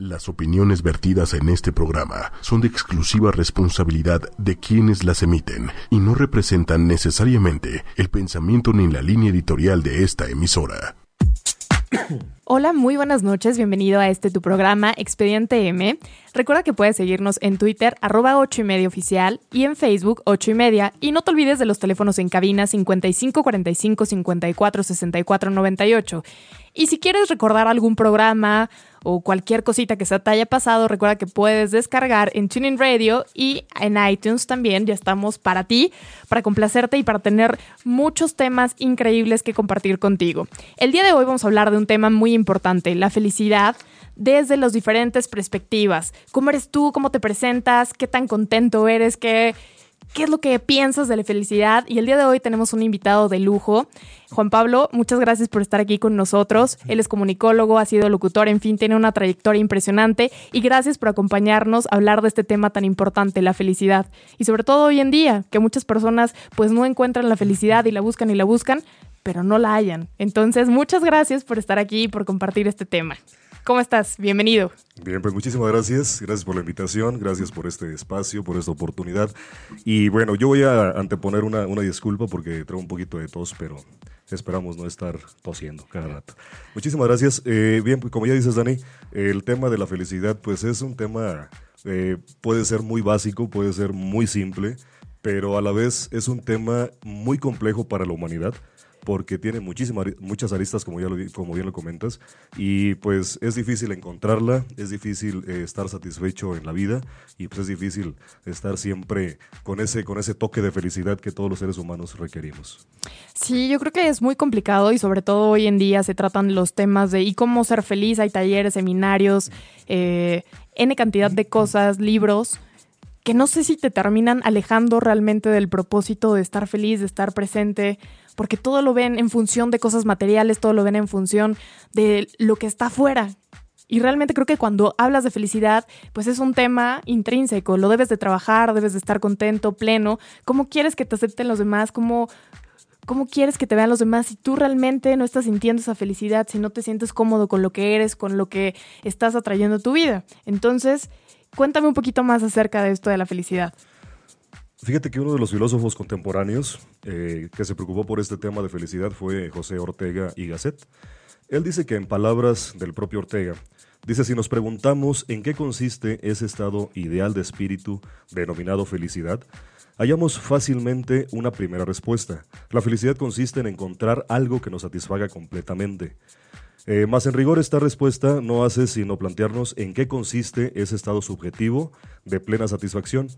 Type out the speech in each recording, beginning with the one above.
Las opiniones vertidas en este programa son de exclusiva responsabilidad de quienes las emiten y no representan necesariamente el pensamiento ni la línea editorial de esta emisora. Hola, muy buenas noches, bienvenido a este tu programa Expediente M. Recuerda que puedes seguirnos en Twitter, arroba 8 y media y en Facebook, 8 y media. Y no te olvides de los teléfonos en cabina 55 45 54 64 98. Y si quieres recordar algún programa o cualquier cosita que se te haya pasado, recuerda que puedes descargar en Tuning Radio y en iTunes también. Ya estamos para ti, para complacerte y para tener muchos temas increíbles que compartir contigo. El día de hoy vamos a hablar de un tema muy importante, la felicidad desde las diferentes perspectivas. ¿Cómo eres tú? ¿Cómo te presentas? ¿Qué tan contento eres? ¿Qué, qué es lo que piensas de la felicidad. Y el día de hoy tenemos un invitado de lujo. Juan Pablo, muchas gracias por estar aquí con nosotros. Él es comunicólogo, ha sido locutor, en fin, tiene una trayectoria impresionante. Y gracias por acompañarnos a hablar de este tema tan importante, la felicidad. Y sobre todo hoy en día, que muchas personas pues no encuentran la felicidad y la buscan y la buscan, pero no la hallan. Entonces, muchas gracias por estar aquí y por compartir este tema. ¿Cómo estás? Bienvenido. Bien, pues muchísimas gracias. Gracias por la invitación, gracias por este espacio, por esta oportunidad. Y bueno, yo voy a anteponer una, una disculpa porque traigo un poquito de tos, pero esperamos no estar tosiendo cada rato. Muchísimas gracias. Eh, bien, pues como ya dices, Dani, el tema de la felicidad, pues es un tema, eh, puede ser muy básico, puede ser muy simple, pero a la vez es un tema muy complejo para la humanidad porque tiene muchísimas, muchas aristas, como, ya lo, como bien lo comentas, y pues es difícil encontrarla, es difícil eh, estar satisfecho en la vida, y pues es difícil estar siempre con ese, con ese toque de felicidad que todos los seres humanos requerimos. Sí, yo creo que es muy complicado y sobre todo hoy en día se tratan los temas de y cómo ser feliz, hay talleres, seminarios, eh, N cantidad de cosas, libros que no sé si te terminan alejando realmente del propósito de estar feliz, de estar presente, porque todo lo ven en función de cosas materiales, todo lo ven en función de lo que está afuera. Y realmente creo que cuando hablas de felicidad, pues es un tema intrínseco, lo debes de trabajar, debes de estar contento, pleno. ¿Cómo quieres que te acepten los demás? ¿Cómo, cómo quieres que te vean los demás si tú realmente no estás sintiendo esa felicidad, si no te sientes cómodo con lo que eres, con lo que estás atrayendo a tu vida? Entonces, cuéntame un poquito más acerca de esto de la felicidad. Fíjate que uno de los filósofos contemporáneos eh, que se preocupó por este tema de felicidad fue José Ortega y Gasset. Él dice que en palabras del propio Ortega, dice si nos preguntamos en qué consiste ese estado ideal de espíritu denominado felicidad, hallamos fácilmente una primera respuesta. La felicidad consiste en encontrar algo que nos satisfaga completamente. Eh, más en rigor, esta respuesta no hace sino plantearnos en qué consiste ese estado subjetivo de plena satisfacción.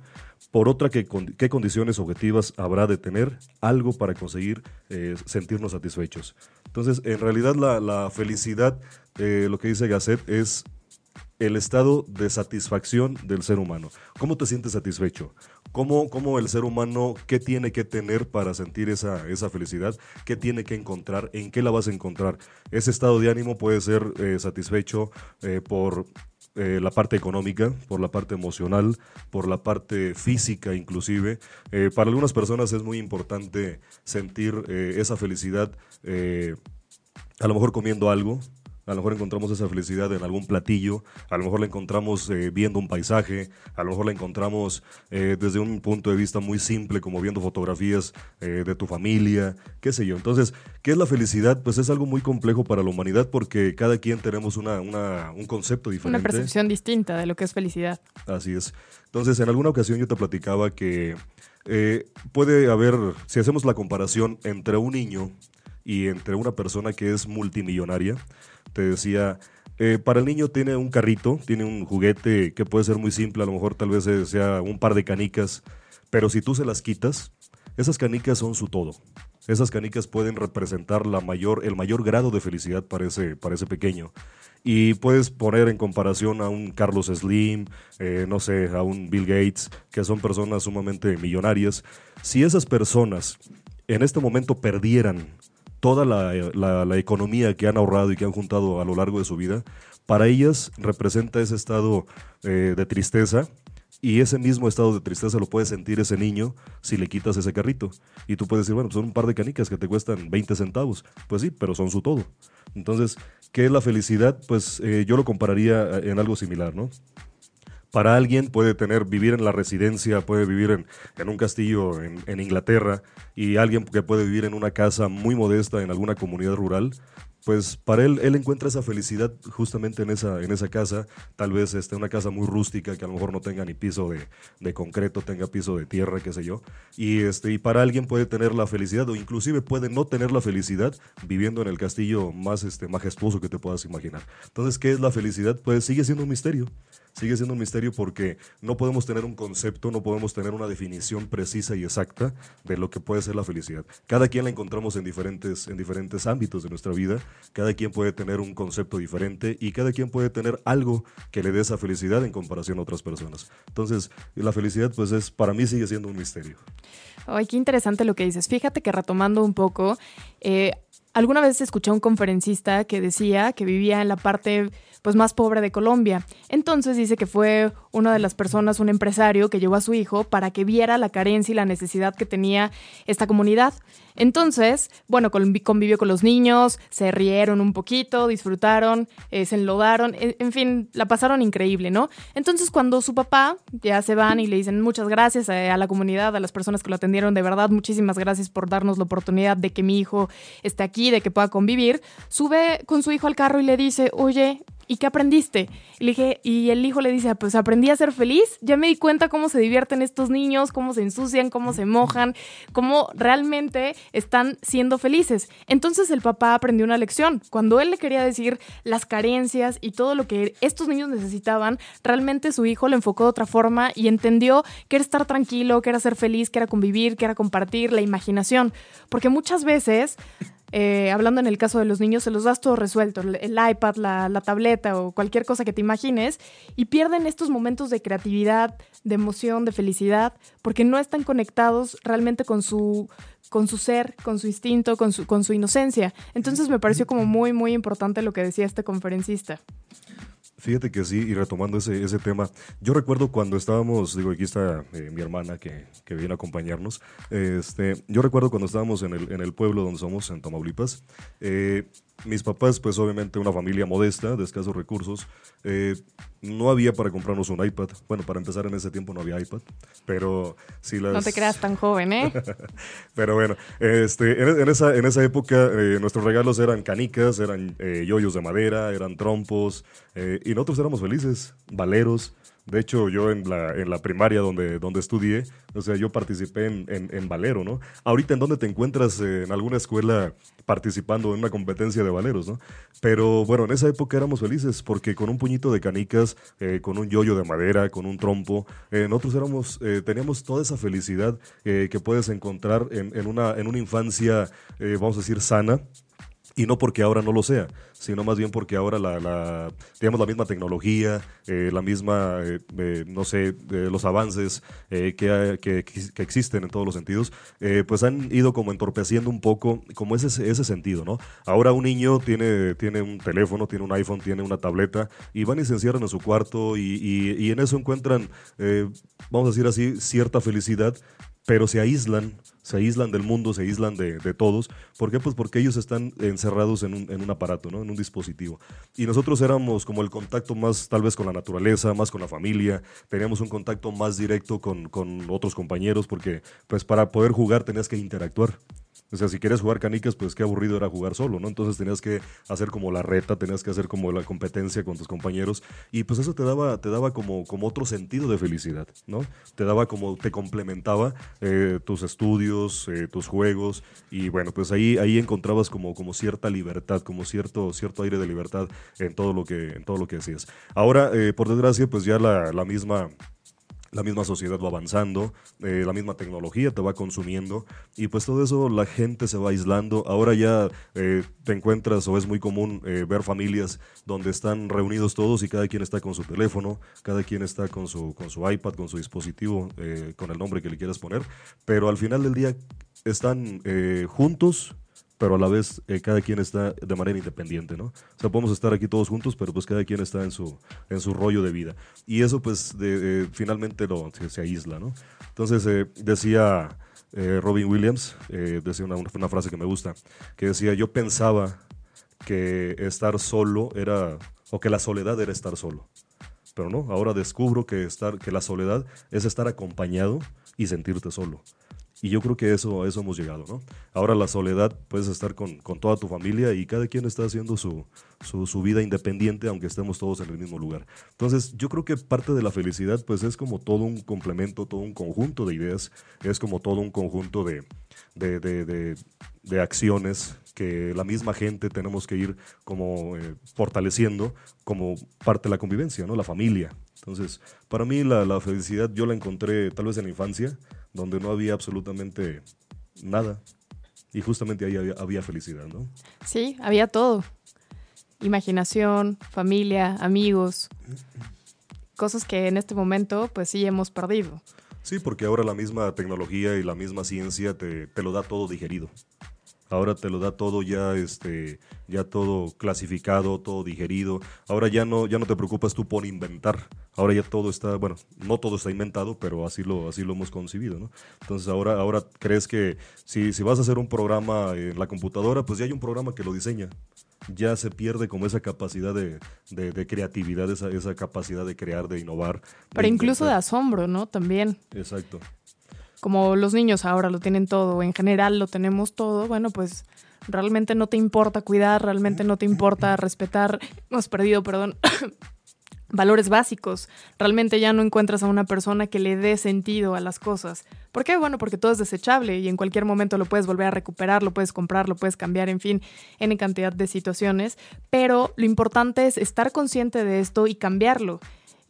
Por otra, ¿qué, condiciones objetivas habrá de tener algo para conseguir eh, sentirnos satisfechos? Entonces, en realidad la, felicidad, eh, lo que dice Gasset, es el estado de satisfacción del ser humano. ¿Cómo te sientes satisfecho? ¿Cómo, ¿Cómo, el ser humano, qué tiene que tener para sentir esa, esa, felicidad? ¿Qué tiene que encontrar? ¿En qué la vas a encontrar? Ese estado de ánimo puede ser eh, satisfecho eh, por eh, la parte económica, por la parte emocional, por la parte física inclusive. para algunas personas es muy importante sentir esa felicidad a lo mejor comiendo algo, a lo mejor encontramos esa felicidad en algún platillo, a lo mejor la encontramos eh, viendo un paisaje, a lo mejor la encontramos eh, desde un punto de vista muy simple, como viendo fotografías eh, de tu familia, qué sé yo. Entonces, ¿qué es la felicidad? Pues es algo muy complejo para la humanidad porque cada quien tenemos una, un concepto diferente. Una percepción distinta de lo que es felicidad. Así es. Entonces, en alguna ocasión yo te platicaba que puede haber, si hacemos la comparación entre un niño y entre una persona que es multimillonaria, te decía, eh, para el niño tiene un carrito, tiene un juguete que puede ser muy simple, a lo mejor tal vez sea un par de canicas, pero si tú se las quitas, esas canicas son su todo. Esas canicas pueden representar la mayor, el mayor grado de felicidad para ese, para ese pequeño. Y puedes poner en comparación a un Carlos Slim, eh, no sé, a un Bill Gates, que son personas sumamente millonarias. Si esas personas en este momento perdieran toda la, economía que han ahorrado y que han juntado a lo largo de su vida, para ellas representa ese estado eh, de tristeza Y ese mismo estado de tristeza lo puede sentir ese niño si le quitas ese carrito. Y tú puedes decir, bueno, pues son un par de canicas que te cuestan 20 centavos. Pues sí, pero son su todo. Entonces, ¿qué es la felicidad? Pues eh, yo lo compararía en algo similar, ¿no? Para alguien puede tener, vivir en la residencia, puede vivir en, en un castillo en, Inglaterra y alguien que puede vivir en una casa muy modesta en alguna comunidad rural, pues para él, él encuentra esa felicidad justamente en esa, en esa casa, tal vez este, una casa muy rústica que a lo mejor no tenga ni piso de, de concreto, tenga piso de tierra, qué sé yo, y, este, y para alguien puede tener la felicidad o inclusive puede no tener la felicidad viviendo en el castillo más este, majestuoso que te puedas imaginar. Entonces, ¿qué es la felicidad? Pues sigue siendo un misterio sigue siendo un misterio porque no podemos tener un concepto, no podemos tener una definición precisa y exacta de lo que puede ser la felicidad. Cada quien la encontramos en diferentes, en diferentes ámbitos de nuestra vida, cada quien puede tener un concepto diferente y cada quien puede tener algo que le dé esa felicidad en comparación a otras personas. Entonces, la felicidad pues es, para mí sigue siendo un misterio. Ay, qué interesante lo que dices. Fíjate que retomando un poco, eh, alguna vez escuché a un conferencista que decía que vivía en la parte pues más pobre de Colombia. Entonces dice que fue una de las personas, un empresario, que llevó a su hijo para que viera la carencia y la necesidad que tenía esta comunidad. Entonces, bueno, convivió con los niños, se rieron un poquito, disfrutaron, eh, se enlodaron, en, fin, la pasaron increíble, ¿no? Entonces, cuando su papá ya se van y le dicen muchas gracias a, a, la comunidad, a las personas que lo atendieron, de verdad, muchísimas gracias por darnos la oportunidad de que mi hijo esté aquí, de que pueda convivir, sube con su hijo al carro y le dice, oye, ¿y qué aprendiste? Y, le dije, y el hijo le dice, ah, pues aprendí a ser feliz, ya me di cuenta cómo se divierten estos niños, cómo se ensucian, cómo se mojan, cómo realmente están siendo felices. Entonces el papá aprendió una lección. Cuando él le quería decir las carencias y todo lo que estos niños necesitaban, realmente su hijo lo enfocó de otra forma y entendió que era estar tranquilo, que era ser feliz, que era convivir, que era compartir, la imaginación. Porque muchas veces eh, hablando en el caso de los niños, se los das todo resuelto, el, iPad, la, la, tableta o cualquier cosa que te imagines, y pierden estos momentos de creatividad, de emoción, de felicidad, porque no están conectados realmente con su, con su ser, con su instinto, con su, con su inocencia. Entonces me pareció como muy, muy importante lo que decía este conferencista. Fíjate que sí, y retomando ese, ese tema, yo recuerdo cuando estábamos, digo, aquí está eh, mi hermana que, que viene a acompañarnos, este, yo recuerdo cuando estábamos en el, en el pueblo donde somos, en Tamaulipas, eh, mis papás, pues obviamente una familia modesta, de escasos recursos, eh, no había para comprarnos un iPad. Bueno, para empezar en ese tiempo no había iPad, pero si las... No te creas tan joven, ¿eh? pero bueno, este, en, esa, en esa época eh, nuestros regalos eran canicas, eran eh, yoyos de madera, eran trompos, eh, y nosotros éramos felices, valeros. De hecho, yo en la, en la primaria donde, donde estudié, o sea, yo participé en, en, valero, ¿no? Ahorita, ¿en dónde te encuentras en alguna escuela participando en una competencia de valeros, ¿no? Pero bueno, en esa época éramos felices porque con un puñito de canicas, eh, con un yoyo de madera, con un trompo, eh, nosotros éramos, eh, teníamos toda esa felicidad que puedes encontrar en, en, una, en una infancia, vamos a decir, sana y no porque ahora no lo sea, sino más bien porque ahora la, la digamos, la misma tecnología, eh, la misma, eh, eh, no sé, los avances que, que, que, existen en todos los sentidos, pues han ido como entorpeciendo un poco como ese, ese sentido, ¿no? Ahora un niño tiene, tiene un teléfono, tiene un iPhone, tiene una tableta y van y se encierran en su cuarto y, y, y en eso encuentran, vamos a decir así, cierta felicidad, pero se aíslan se aíslan del mundo, se aíslan de, de, todos. ¿Por qué? Pues porque ellos están encerrados en un, en un aparato, ¿no? en un dispositivo. Y nosotros éramos como el contacto más tal vez con la naturaleza, más con la familia, teníamos un contacto más directo con, con otros compañeros, porque pues para poder jugar tenías que interactuar. O sea, si quieres jugar canicas, pues qué aburrido era jugar solo, ¿no? Entonces tenías que hacer como la reta, tenías que hacer como la competencia con tus compañeros y pues eso te daba, te daba como, como otro sentido de felicidad, ¿no? Te daba como, te complementaba eh, tus estudios, eh, tus juegos y bueno, pues ahí, ahí encontrabas como, como cierta libertad, como cierto, cierto aire de libertad en todo lo que, en todo lo que hacías. Ahora, eh, por desgracia, pues ya la, la misma la misma sociedad va avanzando, eh, la misma tecnología te va consumiendo y pues todo eso la gente se va aislando. Ahora ya eh, te encuentras o es muy común eh, ver familias donde están reunidos todos y cada quien está con su teléfono, cada quien está con su, con su iPad, con su dispositivo, con el nombre que le quieras poner, pero al final del día están juntos pero a la vez eh, cada quien está de manera independiente, ¿no? O sea, podemos estar aquí todos juntos, pero pues cada quien está en su, en su rollo de vida. Y eso pues de, finalmente lo, se, aísla, ¿no? Entonces eh, decía eh, Robin Williams, decía una, una frase que me gusta, que decía, yo pensaba que estar solo era, o que la soledad era estar solo. Pero no, ahora descubro que, estar, que la soledad es estar acompañado y sentirte solo. Y yo creo que eso, eso hemos llegado, ¿no? Ahora la soledad, puedes estar con, con toda tu familia y cada quien está haciendo su, su, su, vida independiente, aunque estemos todos en el mismo lugar. Entonces, yo creo que parte de la felicidad, pues es como todo un complemento, todo un conjunto de ideas, es como todo un conjunto de, de, de, de, acciones que la misma gente tenemos que ir como eh, fortaleciendo como parte de la convivencia, ¿no? La familia. Entonces, para mí la, la felicidad yo la encontré tal vez en la infancia, donde no había absolutamente nada. Y justamente ahí había, felicidad, ¿no? Sí, había todo. Imaginación, familia, amigos. Cosas que en este momento, pues sí, hemos perdido. Sí, porque ahora la misma tecnología y la misma ciencia te, te lo da todo digerido. Ahora te lo da todo ya, este, ya todo clasificado, todo digerido. Ahora ya no, ya no te preocupas tú por inventar. Ahora ya todo está, bueno, no todo está inventado, pero así lo, así lo hemos concebido, ¿no? Entonces ahora, ahora crees que si, si vas a hacer un programa en la computadora, pues ya hay un programa que lo diseña ya se pierde como esa capacidad de, de, creatividad, esa, esa, capacidad de crear, de innovar. Pero incluso de asombro, ¿no? También. Exacto como los niños ahora lo tienen todo, en general lo tenemos todo, bueno, pues realmente no te importa cuidar, realmente no te importa respetar, hemos perdido, perdón, valores básicos. Realmente ya no encuentras a una persona que le dé sentido a las cosas. ¿Por qué? Bueno, porque todo es desechable y en cualquier momento lo puedes volver a recuperar, lo puedes comprar, lo puedes cambiar, en fin, en cantidad de situaciones. Pero lo importante es estar consciente de esto y cambiarlo.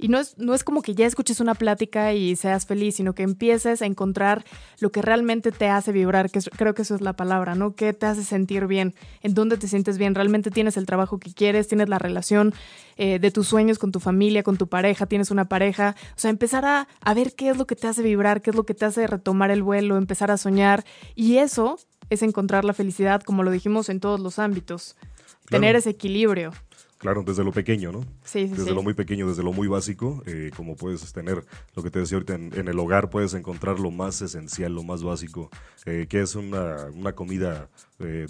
Y no es, no es como que ya escuches una plática y seas feliz, sino que empieces a encontrar lo que realmente te hace vibrar, que creo que eso es la palabra, ¿no? ¿Qué te hace sentir bien? ¿En dónde te sientes bien? ¿Realmente tienes el trabajo que quieres? ¿Tienes la relación eh, de tus sueños con tu familia, con tu pareja? ¿Tienes una pareja? O sea, empezar a, a ver qué es lo que te hace vibrar, qué es lo que te hace retomar el vuelo, empezar a soñar. Y eso es encontrar la felicidad, como lo dijimos en todos los ámbitos. Tener ese equilibrio. Claro, desde lo pequeño, ¿no? Sí, sí Desde lo muy pequeño, desde lo muy básico, eh, como puedes tener, lo que te decía ahorita, en, el hogar puedes encontrar lo más esencial, lo más básico, eh, que es una, una comida eh,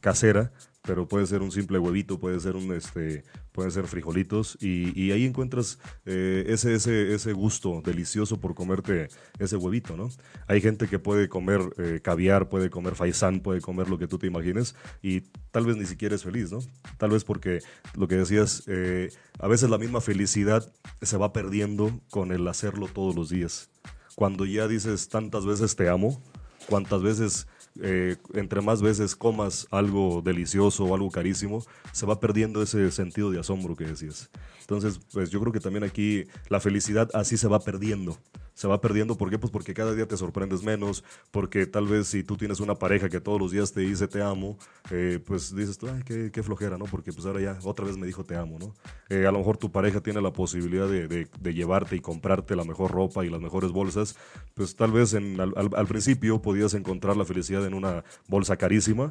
casera, pero puede ser un simple huevito, puede ser un este, pueden ser frijolitos y, ahí encuentras eh, ese, ese, ese gusto delicioso por comerte ese huevito, ¿no? Hay gente que puede comer eh, caviar, puede comer faisán, puede comer lo que tú te imagines y tal vez ni siquiera es feliz, ¿no? Tal vez porque lo que decías, eh, a veces la misma felicidad se va perdiendo con el hacerlo todos los días. Cuando ya dices tantas veces te amo, cuántas veces eh, entre más veces comas algo delicioso o algo carísimo, se va perdiendo ese sentido de asombro que decías. Entonces, pues yo creo que también aquí la felicidad así se va perdiendo se va perdiendo. ¿Por qué? Pues porque cada día te sorprendes menos, porque tal vez si tú tienes una pareja que todos los días te dice te amo, eh, pues dices tú, ay, qué, flojera, ¿no? Porque pues ahora ya otra vez me dijo te amo, ¿no? Eh, a lo mejor tu pareja tiene la posibilidad de, de, llevarte y comprarte la mejor ropa y las mejores bolsas, pues tal vez en, al, al principio podías encontrar la felicidad en una bolsa carísima,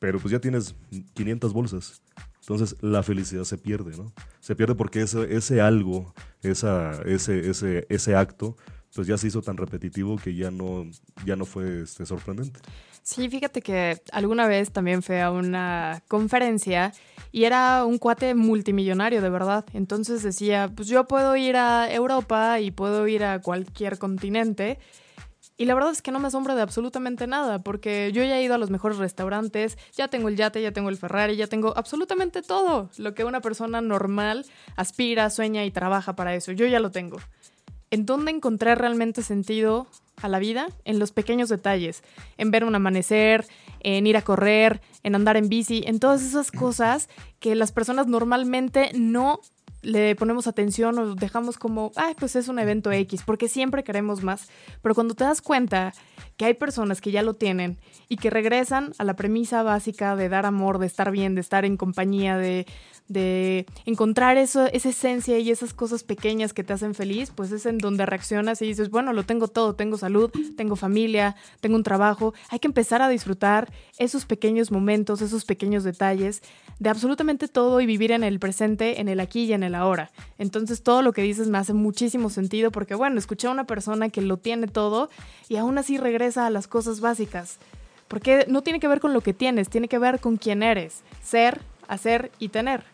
pero pues ya tienes 500 bolsas. Entonces la felicidad se pierde, ¿no? Se pierde porque ese, ese algo, esa, ese, ese, ese acto, pues ya se hizo tan repetitivo que ya no, ya no fue este, sorprendente. Sí, fíjate que alguna vez también fue a una conferencia y era un cuate multimillonario, de verdad. Entonces decía, pues yo puedo ir a Europa y puedo ir a cualquier continente. Y la verdad es que no me asombra de absolutamente nada, porque yo ya he ido a los mejores restaurantes, ya tengo el yate, ya tengo el Ferrari, ya tengo absolutamente todo lo que una persona normal aspira, sueña y trabaja para eso. Yo ya lo tengo en dónde encontré realmente sentido a la vida, en los pequeños detalles, en ver un amanecer, en ir a correr, en andar en bici, en todas esas cosas que las personas normalmente no le ponemos atención o dejamos como, ay, pues es un evento X, porque siempre queremos más. Pero cuando te das cuenta que hay personas que ya lo tienen y que regresan a la premisa básica de dar amor, de estar bien, de estar en compañía, de, de encontrar eso, esa esencia y esas cosas pequeñas que te hacen feliz, pues es en donde reaccionas y dices, bueno, lo tengo todo, tengo salud, tengo familia, tengo un trabajo, hay que empezar a disfrutar esos pequeños momentos, esos pequeños detalles de absolutamente todo y vivir en el presente, en el aquí y en el ahora. Entonces todo lo que dices me hace muchísimo sentido porque, bueno, escuché a una persona que lo tiene todo y aún así regresa a las cosas básicas. Porque no tiene que ver con lo que tienes, tiene que ver con quién eres, ser, hacer y tener.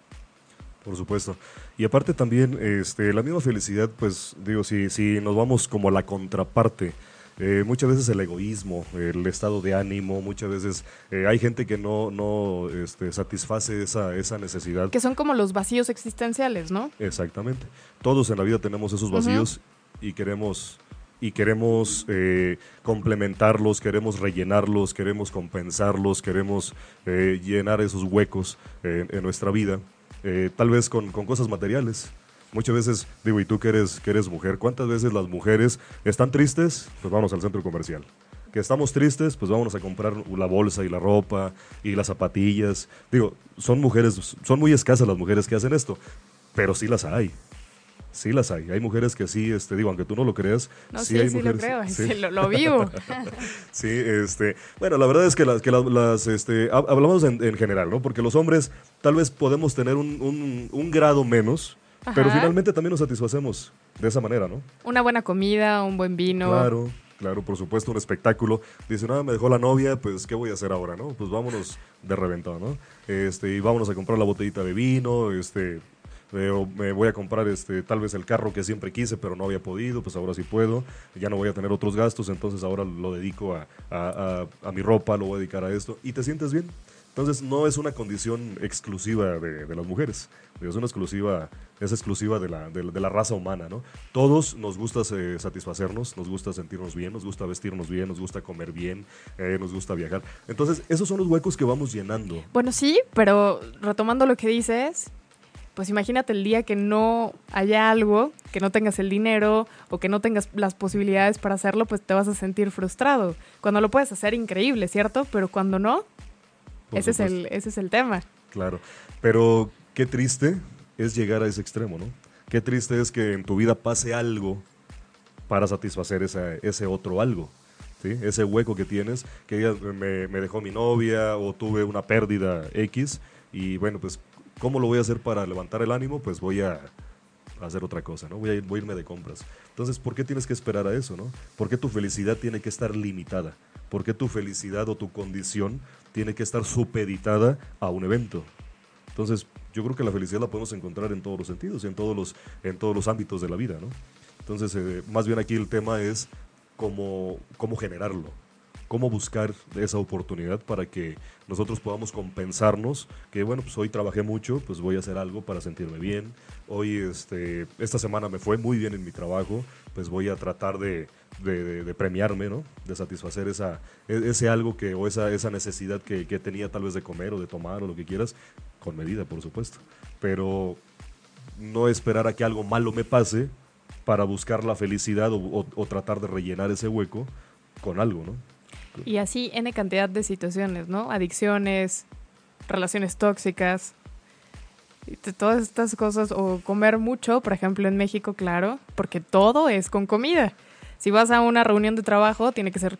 Por supuesto. Y aparte también, este, la misma felicidad, pues digo, si, si nos vamos como a la contraparte, eh, muchas veces el egoísmo, el estado de ánimo, muchas veces eh, hay gente que no, no este, satisface esa, esa necesidad. Que son como los vacíos existenciales, ¿no? Exactamente. Todos en la vida tenemos esos vacíos y queremos y queremos eh, complementarlos, queremos rellenarlos, queremos compensarlos, queremos llenar esos huecos en nuestra vida. Tal vez con, cosas materiales. Muchas veces, digo, y tú que eres, que eres mujer, ¿cuántas veces las mujeres están tristes? Pues vamos al centro comercial. Que estamos tristes, pues vamos a comprar la bolsa y la ropa y las zapatillas. Digo, son mujeres, son muy escasas las mujeres que hacen esto, pero sí las hay. Sí las hay. Hay mujeres que sí, este, digo, aunque tú no lo creas, sí, hay mujeres. Lo creo, sí. lo, vivo. sí, este, bueno, la verdad es que las, que las, este, hablamos en, general, ¿no? Porque los hombres tal vez podemos tener un, un, grado menos, pero finalmente también nos satisfacemos de esa manera, ¿no? Una buena comida, un buen vino. Claro. Claro, por supuesto, un espectáculo. Dice, nada, me dejó la novia, pues, ¿qué voy a hacer ahora, no? Pues vámonos de reventado, ¿no? Este, y vámonos a comprar la botellita de vino, este, me voy a comprar este tal vez el carro que siempre quise pero no había podido, pues ahora sí puedo, ya no voy a tener otros gastos, entonces ahora lo dedico a, a, mi ropa, lo voy a dedicar a esto y te sientes bien. Entonces no es una condición exclusiva de, las mujeres, es una exclusiva, es exclusiva de la, de, la raza humana, ¿no? Todos nos gusta eh, satisfacernos, nos gusta sentirnos bien, nos gusta vestirnos bien, nos gusta comer bien, eh, nos gusta viajar. Entonces esos son los huecos que vamos llenando. Bueno, sí, pero retomando lo que dices, pues imagínate el día que no haya algo, que no tengas el dinero o que no tengas las posibilidades para hacerlo, pues te vas a sentir frustrado. Cuando lo puedes hacer, increíble, ¿cierto? Pero cuando no, ese es, el, ese es el tema. Claro, pero qué triste es llegar a ese extremo, ¿no? Qué triste es que en tu vida pase algo para satisfacer ese otro algo. ¿Sí? ese hueco que tienes, que me, me, dejó mi novia o tuve una pérdida X y bueno, pues ¿Cómo lo voy a hacer para levantar el ánimo? Pues voy a hacer otra cosa, ¿no? Voy a, irme de compras. Entonces, ¿por qué tienes que esperar a eso, no? ¿Por qué tu felicidad tiene que estar limitada? ¿Por qué tu felicidad o tu condición tiene que estar supeditada a un evento? Entonces, yo creo que la felicidad la podemos encontrar en todos los sentidos y en todos los, en todos los ámbitos de la vida, ¿no? Entonces, eh, más bien aquí el tema es cómo, cómo generarlo, cómo buscar esa oportunidad para que nosotros podamos compensarnos, que bueno, pues hoy trabajé mucho, pues voy a hacer algo para sentirme bien, hoy este, esta semana me fue muy bien en mi trabajo, pues voy a tratar de, de, premiarme, ¿no? De satisfacer esa, e, ese algo que, o esa, esa necesidad que, que tenía tal vez de comer o de tomar o lo que quieras, con medida, por supuesto, pero no esperar a que algo malo me pase para buscar la felicidad o tratar de rellenar ese hueco con algo, ¿no? Y así N cantidad de situaciones, ¿no? Adicciones, relaciones tóxicas, todas estas cosas, o comer mucho, por ejemplo en México, claro, porque todo es con comida. Si vas a una reunión de trabajo, tiene que ser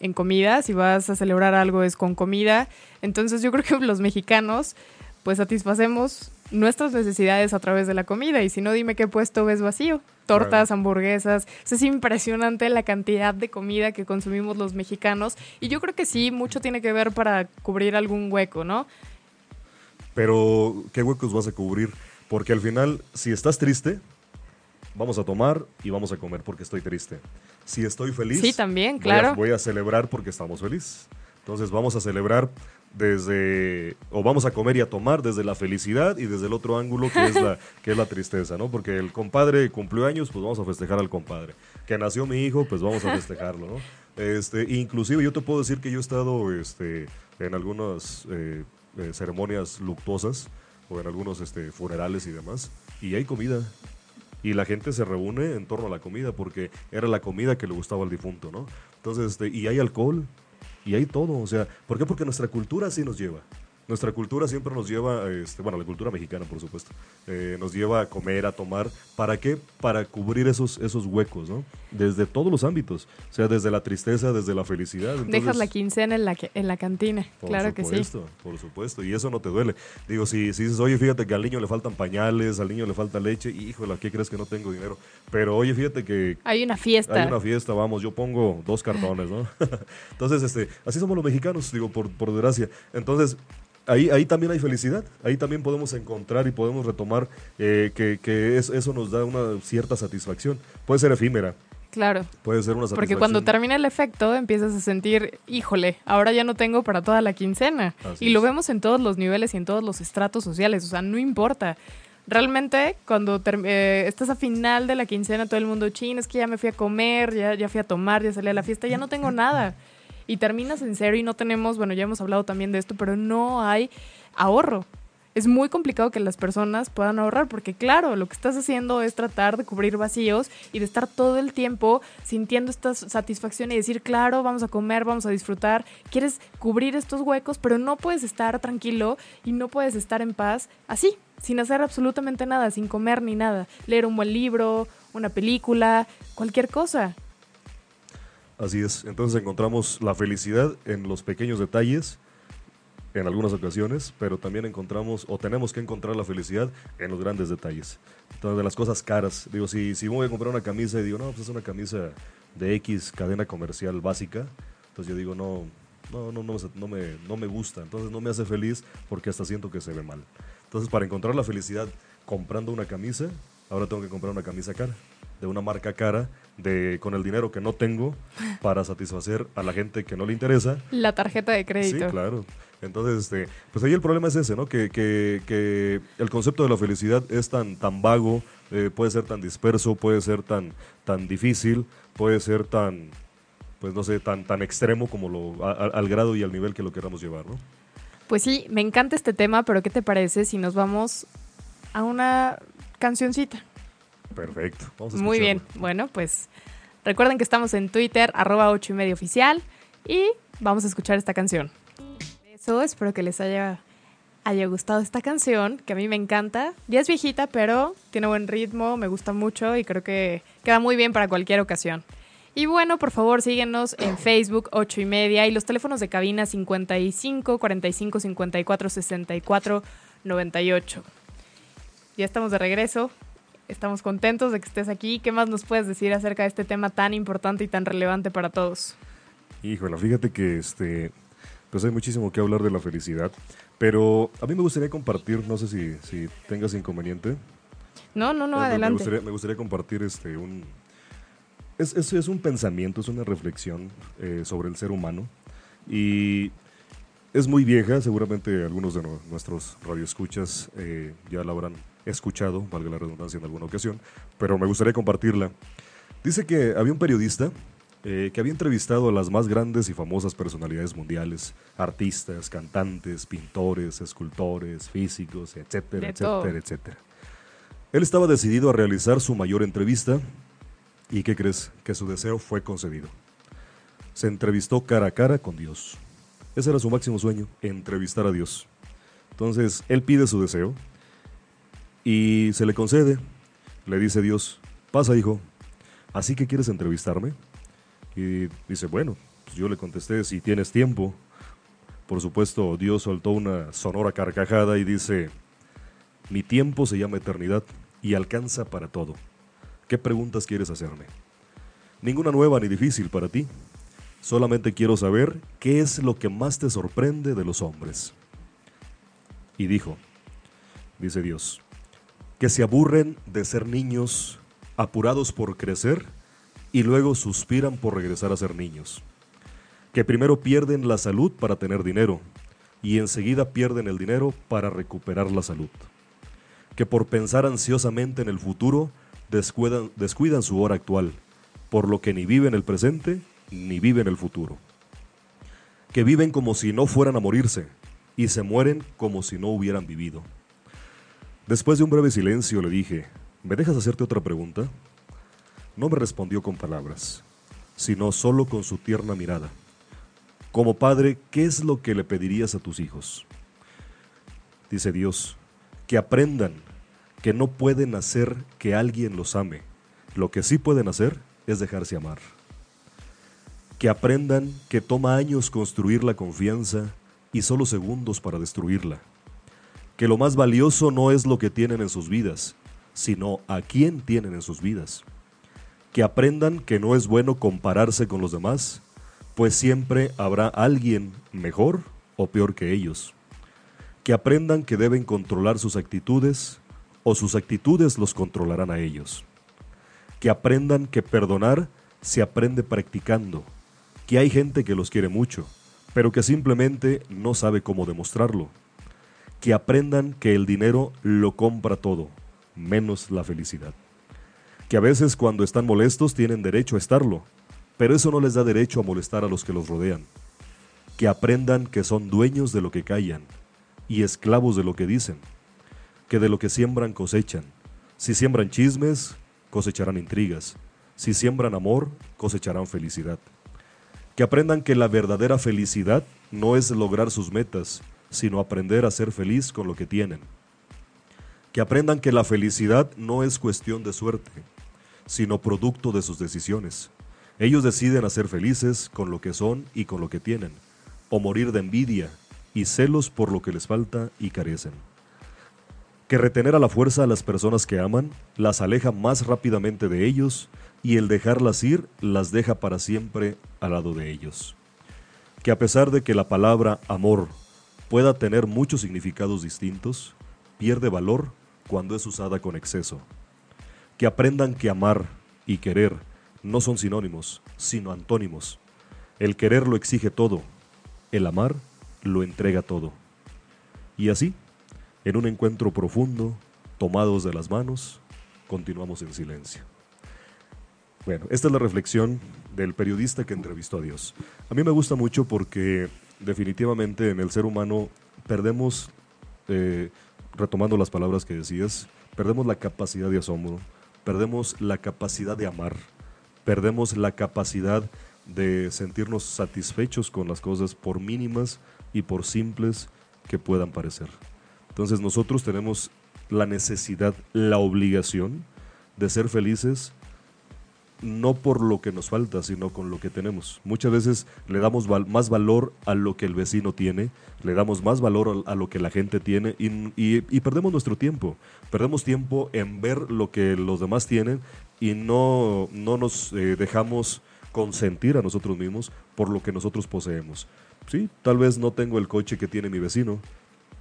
en comida, si vas a celebrar algo es con comida. Entonces yo creo que los mexicanos pues satisfacemos nuestras necesidades a través de la comida y si no dime qué puesto ves vacío tortas, hamburguesas. es impresionante la cantidad de comida que consumimos los mexicanos. Y yo creo que sí, mucho tiene que ver para cubrir algún hueco, ¿no? Pero, ¿qué huecos vas a cubrir? Porque al final, si estás triste, vamos a tomar y vamos a comer porque estoy triste. Si estoy feliz, sí, también, claro. voy a celebrar porque estamos felices. Entonces vamos a celebrar desde, o vamos a comer y a tomar desde la felicidad y desde el otro ángulo que es la, que es la tristeza, ¿no? Porque el compadre cumplió años, pues vamos a festejar al compadre. Que nació mi hijo, pues vamos a festejarlo, ¿no? Este, inclusive yo te puedo decir que yo he estado este, en algunas eh, eh, ceremonias luctuosas o en algunos este, funerales y demás. y hay comida. Y la gente se reúne en torno a la comida porque era la comida que le gustaba al difunto, ¿no? Entonces, este, y hay alcohol, y hay todo. O sea, ¿por qué? Porque nuestra cultura así nos lleva. Nuestra cultura siempre nos lleva, este, bueno, la cultura mexicana, por supuesto, eh, nos lleva a comer, a tomar. ¿Para qué? Para cubrir esos, esos huecos, ¿no? Desde todos los ámbitos. O sea, desde la tristeza, desde la felicidad. Dejas la quincena en la, en la cantina, claro que sí. Por supuesto, y eso no te duele. Digo, si, si dices, oye, fíjate que al niño le faltan pañales, al niño le falta leche, híjole, ¿qué crees que no tengo dinero? Pero oye, fíjate que... Hay una fiesta. Hay una fiesta, vamos, yo pongo dos cartones, ¿no? Entonces, este, así somos los mexicanos, digo, por, por desgracia. Entonces, ahí, ahí también hay felicidad, ahí también podemos encontrar y podemos retomar eh, que, que eso nos da una cierta satisfacción. Puede ser efímera, Claro. Puede ser una satisfacción. Porque cuando termina el efecto empiezas a sentir, híjole, ahora ya no tengo para toda la quincena. y lo vemos en todos los niveles y en todos los estratos sociales, o sea, no importa. Realmente, cuando eh, estás a final de la quincena, todo el mundo, chin, es que ya me fui a comer, ya, ya fui a tomar, ya salí a la fiesta, ya no tengo nada y terminas en cero y no tenemos, bueno, ya hemos hablado también de esto, pero no hay ahorro. Es muy complicado que las personas puedan ahorrar porque claro, lo que estás haciendo es tratar de cubrir vacíos y de estar todo el tiempo sintiendo esta satisfacción y decir, claro, vamos a comer, vamos a disfrutar. Quieres cubrir estos huecos, pero no puedes estar tranquilo y no puedes estar en paz así, sin hacer absolutamente nada, sin comer ni nada. Leer un buen libro, una película, cualquier cosa. Así es, entonces encontramos la felicidad en los pequeños detalles, en algunas ocasiones, pero también encontramos o tenemos que encontrar la felicidad en los grandes detalles. Entonces, de las cosas caras, digo, si, si voy a comprar una camisa y digo, no, pues es una camisa de X cadena comercial básica, entonces yo digo, no, no, no, no, no, me, no me gusta, entonces no me hace feliz porque hasta siento que se ve mal. Entonces, para encontrar la felicidad comprando una camisa, ahora tengo que comprar una camisa cara, de una marca cara de, con el dinero que no tengo para satisfacer a la gente que no le interesa. La tarjeta de crédito. Sí, claro. Entonces, este, pues ahí el problema es ese, ¿no? Que, que, que el concepto de la felicidad es tan, tan vago, eh, puede ser tan disperso, puede ser tan, tan difícil, puede ser tan, pues no sé, tan, tan extremo como lo, al grado y al nivel que lo queramos llevar, ¿no? Pues sí, me encanta este tema, pero ¿qué te parece si nos vamos a una cancioncita? Perfecto. Muy bien. Bueno, pues recuerden que estamos en Twitter, arroba 8 y medio oficial, y vamos a escuchar esta canción. Eso, espero que les haya, haya gustado esta canción, que a mí me encanta. Ya es viejita, pero tiene buen ritmo, me gusta mucho y creo que queda muy bien para cualquier ocasión. Y bueno, por favor, síguenos en Facebook 8 y media y los teléfonos de cabina 55 45 54 64 98. Ya estamos de regreso. Estamos contentos de que estés aquí. ¿Qué más nos puedes decir acerca de este tema tan importante y tan relevante para todos? Híjole, fíjate que este, pues hay muchísimo que hablar de la felicidad, pero a mí me gustaría compartir, no sé si, si tengas inconveniente. No, no, no, adelante. Me gustaría, compartir este un es, es, es, un pensamiento, es una reflexión eh, sobre el ser humano y es muy vieja, seguramente algunos de nuestros radioescuchas eh, ya la habrán escuchado, valga la redundancia en alguna ocasión, pero me gustaría compartirla. Dice que había un periodista eh, que había entrevistado a las más grandes y famosas personalidades mundiales, artistas, cantantes, pintores, escultores, físicos, etcétera, etcétera, etcétera. Él estaba decidido a realizar su mayor entrevista y ¿qué crees? Que su deseo fue concedido. Se entrevistó cara a cara con Dios. Ese era su máximo sueño, entrevistar a Dios. Entonces, él pide su deseo, y se le concede. Le dice Dios, pasa hijo, ¿así que quieres entrevistarme? Y dice, bueno, pues yo le contesté, si tienes tiempo. Por supuesto, Dios soltó una sonora carcajada y dice, mi tiempo se llama eternidad y alcanza para todo. ¿Qué preguntas quieres hacerme? Ninguna nueva ni difícil para ti. Solamente quiero saber qué es lo que más te sorprende de los hombres. Y dijo, dice Dios, que se aburren de ser niños apurados por crecer y luego suspiran por regresar a ser niños. Que primero pierden la salud para tener dinero y enseguida pierden el dinero para recuperar la salud. Que por pensar ansiosamente en el futuro descuidan, descuidan su hora actual, por lo que ni viven el presente ni viven el futuro. Que viven como si no fueran a morirse y se mueren como si no hubieran vivido Después de un breve silencio le dije, ¿me dejas hacerte otra pregunta? No me respondió con palabras, sino solo con su tierna mirada. Como padre, ¿qué es lo que le pedirías a tus hijos? Dice Dios, que aprendan que no pueden hacer que alguien los ame. Lo que sí pueden hacer es dejarse amar. Que aprendan que toma años construir la confianza y solo segundos para destruirla. Que lo más valioso no es lo que tienen en sus vidas, sino a quién tienen en sus vidas. Que aprendan que no es bueno compararse con los demás, pues siempre habrá alguien mejor o peor que ellos. Que aprendan que deben controlar sus actitudes o sus actitudes los controlarán a ellos. Que aprendan que perdonar se aprende practicando, que hay gente que los quiere mucho, pero que simplemente no sabe cómo demostrarlo. Que aprendan que el dinero lo compra todo, menos la felicidad. Que a veces cuando están molestos tienen derecho a estarlo, pero eso no les da derecho a molestar a los que los rodean. Que aprendan que son dueños de lo que callan y esclavos de lo que dicen. Que de lo que siembran cosechan. Si siembran chismes, cosecharán intrigas. Si siembran amor, cosecharán felicidad que aprendan que la verdadera felicidad no es lograr sus metas, sino aprender a ser feliz con lo que tienen. Que aprendan que la felicidad no es cuestión de suerte, sino producto de sus decisiones. Ellos deciden hacer felices con lo que son y con lo que tienen, o morir de envidia y celos por lo que les falta y carecen. Que retener a la fuerza a las personas que aman las aleja más rápidamente de ellos y el dejarlas ir las deja para siempre al lado de ellos. Que a pesar de que la palabra amor pueda tener muchos significados distintos, pierde valor cuando es usada con exceso. Que aprendan que amar y querer no son sinónimos, sino antónimos. El querer lo exige todo, el amar lo entrega todo. Y así, en un encuentro profundo, tomados de las manos, continuamos en silencio. Bueno, esta es la reflexión del periodista que entrevistó a Dios. A mí me gusta mucho porque definitivamente en el ser humano perdemos, eh, retomando las palabras que decías, perdemos la capacidad de asombro, perdemos la capacidad de amar, perdemos la capacidad de sentirnos satisfechos con las cosas por mínimas y por simples que puedan parecer. Entonces nosotros tenemos la necesidad, la obligación de ser felices no por lo que nos falta, sino con lo que tenemos. Muchas veces le damos más valor a lo que el vecino tiene, le damos más valor a, lo que la gente tiene y, perdemos nuestro tiempo. Perdemos tiempo en ver lo que los demás tienen y no, no nos eh, dejamos consentir a nosotros mismos por lo que nosotros poseemos. Sí, tal vez no tengo el coche que tiene mi vecino,